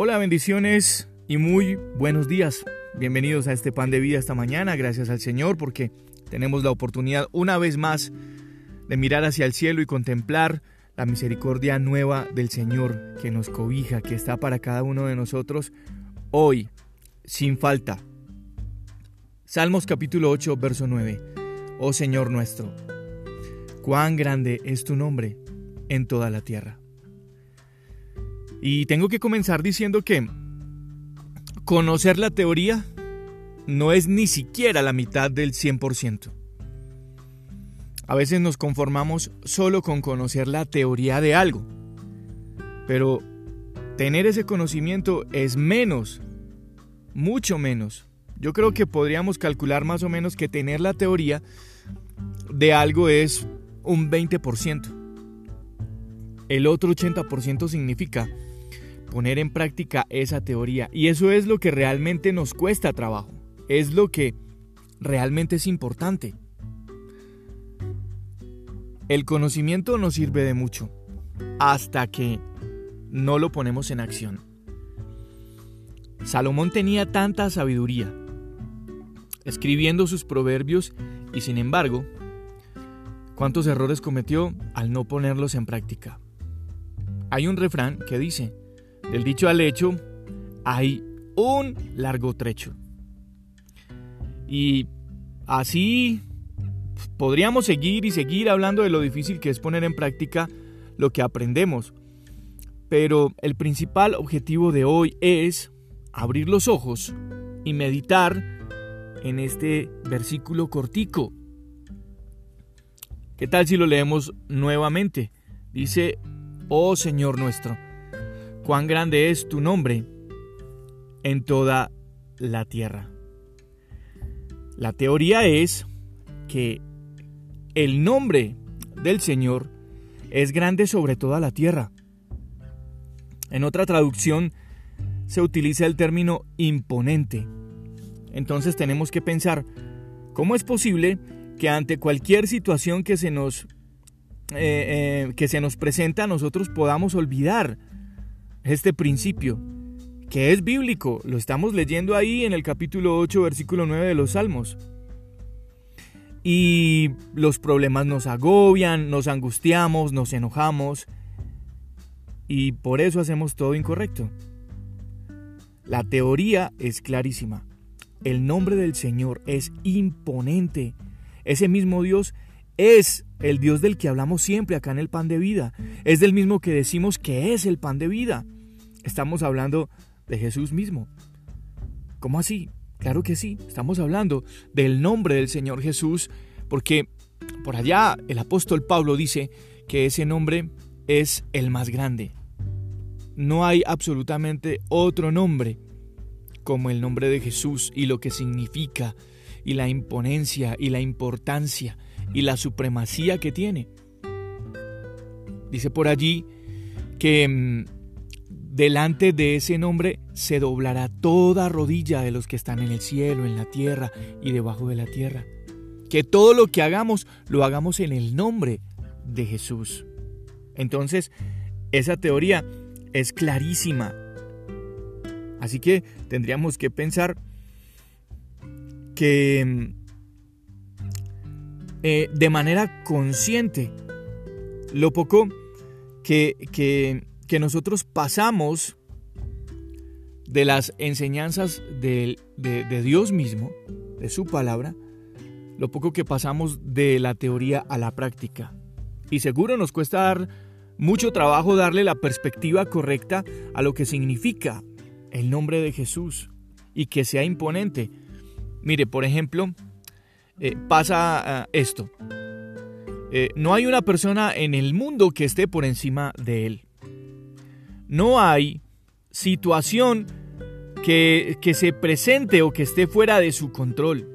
Hola, bendiciones y muy buenos días. Bienvenidos a este pan de vida esta mañana. Gracias al Señor porque tenemos la oportunidad una vez más de mirar hacia el cielo y contemplar la misericordia nueva del Señor que nos cobija, que está para cada uno de nosotros hoy, sin falta. Salmos capítulo 8, verso 9. Oh Señor nuestro, cuán grande es tu nombre en toda la tierra. Y tengo que comenzar diciendo que conocer la teoría no es ni siquiera la mitad del 100%. A veces nos conformamos solo con conocer la teoría de algo, pero tener ese conocimiento es menos, mucho menos. Yo creo que podríamos calcular más o menos que tener la teoría de algo es un 20%. El otro 80% significa poner en práctica esa teoría. Y eso es lo que realmente nos cuesta trabajo. Es lo que realmente es importante. El conocimiento nos sirve de mucho hasta que no lo ponemos en acción. Salomón tenía tanta sabiduría escribiendo sus proverbios y sin embargo, ¿cuántos errores cometió al no ponerlos en práctica? Hay un refrán que dice, del dicho al hecho hay un largo trecho. Y así podríamos seguir y seguir hablando de lo difícil que es poner en práctica lo que aprendemos. Pero el principal objetivo de hoy es abrir los ojos y meditar en este versículo cortico. ¿Qué tal si lo leemos nuevamente? Dice, oh Señor nuestro cuán grande es tu nombre en toda la tierra. La teoría es que el nombre del Señor es grande sobre toda la tierra. En otra traducción se utiliza el término imponente. Entonces tenemos que pensar, ¿cómo es posible que ante cualquier situación que se nos, eh, eh, que se nos presenta nosotros podamos olvidar este principio, que es bíblico, lo estamos leyendo ahí en el capítulo 8, versículo 9 de los Salmos. Y los problemas nos agobian, nos angustiamos, nos enojamos, y por eso hacemos todo incorrecto. La teoría es clarísima. El nombre del Señor es imponente. Ese mismo Dios es el Dios del que hablamos siempre acá en el pan de vida. Es del mismo que decimos que es el pan de vida. Estamos hablando de Jesús mismo. ¿Cómo así? Claro que sí, estamos hablando del nombre del Señor Jesús, porque por allá el apóstol Pablo dice que ese nombre es el más grande. No hay absolutamente otro nombre como el nombre de Jesús y lo que significa y la imponencia y la importancia y la supremacía que tiene. Dice por allí que mm, delante de ese nombre se doblará toda rodilla de los que están en el cielo, en la tierra y debajo de la tierra. Que todo lo que hagamos lo hagamos en el nombre de Jesús. Entonces, esa teoría es clarísima. Así que tendríamos que pensar que eh, de manera consciente lo poco que, nosotros pasamos de las enseñanzas de, de, Dios mismo, de su palabra, lo poco que pasamos de la teoría a la práctica. Y seguro nos cuesta dar mucho trabajo darle la perspectiva correcta a lo que significa el nombre de Jesús y que sea imponente. Mire, por ejemplo, eh, pasa ah, esto. Eh, no hay una persona en el mundo que esté por encima de él. No hay situación que, que se presente o que esté fuera de su control.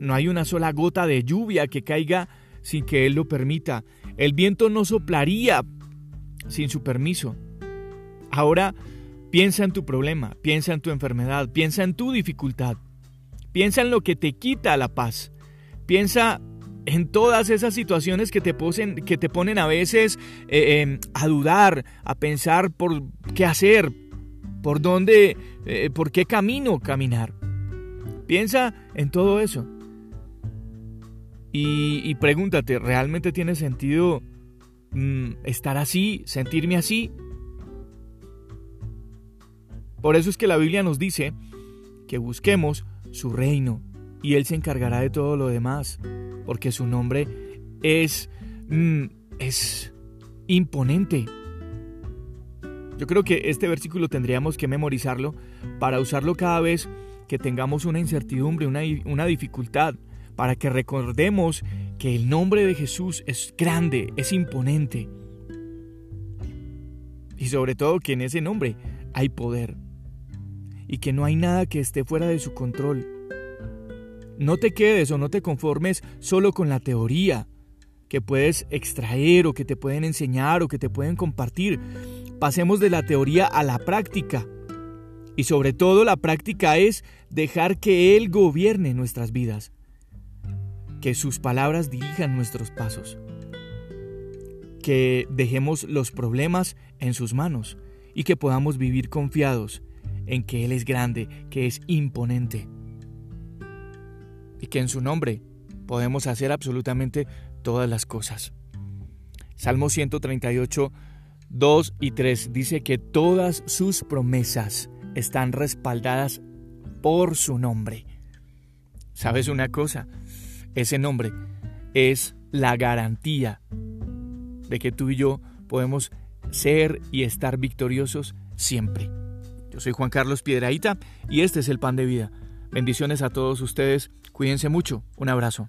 No hay una sola gota de lluvia que caiga sin que él lo permita. El viento no soplaría sin su permiso. Ahora piensa en tu problema, piensa en tu enfermedad, piensa en tu dificultad, piensa en lo que te quita la paz, Piensa en todas esas situaciones que te, posen, que te ponen a veces eh, em, a dudar, a pensar por qué hacer. ¿Por dónde, eh, por qué camino caminar? Piensa en todo eso. Y, pregúntate, ¿realmente tiene sentido mm, estar así, sentirme así? Por eso es que la Biblia nos dice que busquemos su reino y Él se encargará de todo lo demás, porque su nombre es, mm, es imponente. Yo creo que este versículo tendríamos que memorizarlo para usarlo cada vez que tengamos una incertidumbre, una, una dificultad, para que recordemos que el nombre de Jesús es grande, es imponente. Y sobre todo que en ese nombre hay poder. Y que no hay nada que esté fuera de su control. No te quedes o no te conformes solo con la teoría que puedes extraer o que te pueden enseñar o que te pueden compartir. Pasemos de la teoría a la práctica. Y sobre todo la práctica es dejar que Él gobierne nuestras vidas. Que sus palabras dirijan nuestros pasos. Que dejemos los problemas en sus manos y que podamos vivir confiados en que Él es grande, que es imponente. Y que en su nombre podemos hacer absolutamente todas las cosas. Salmo 138, 2 y 3 dice que todas sus promesas están respaldadas por su nombre. ¿Sabes una cosa? Ese nombre es la garantía de que tú y yo podemos ser y estar victoriosos siempre. Yo soy Juan Carlos Piedraíta y este es el pan de vida. Bendiciones a todos ustedes, cuídense mucho, un abrazo.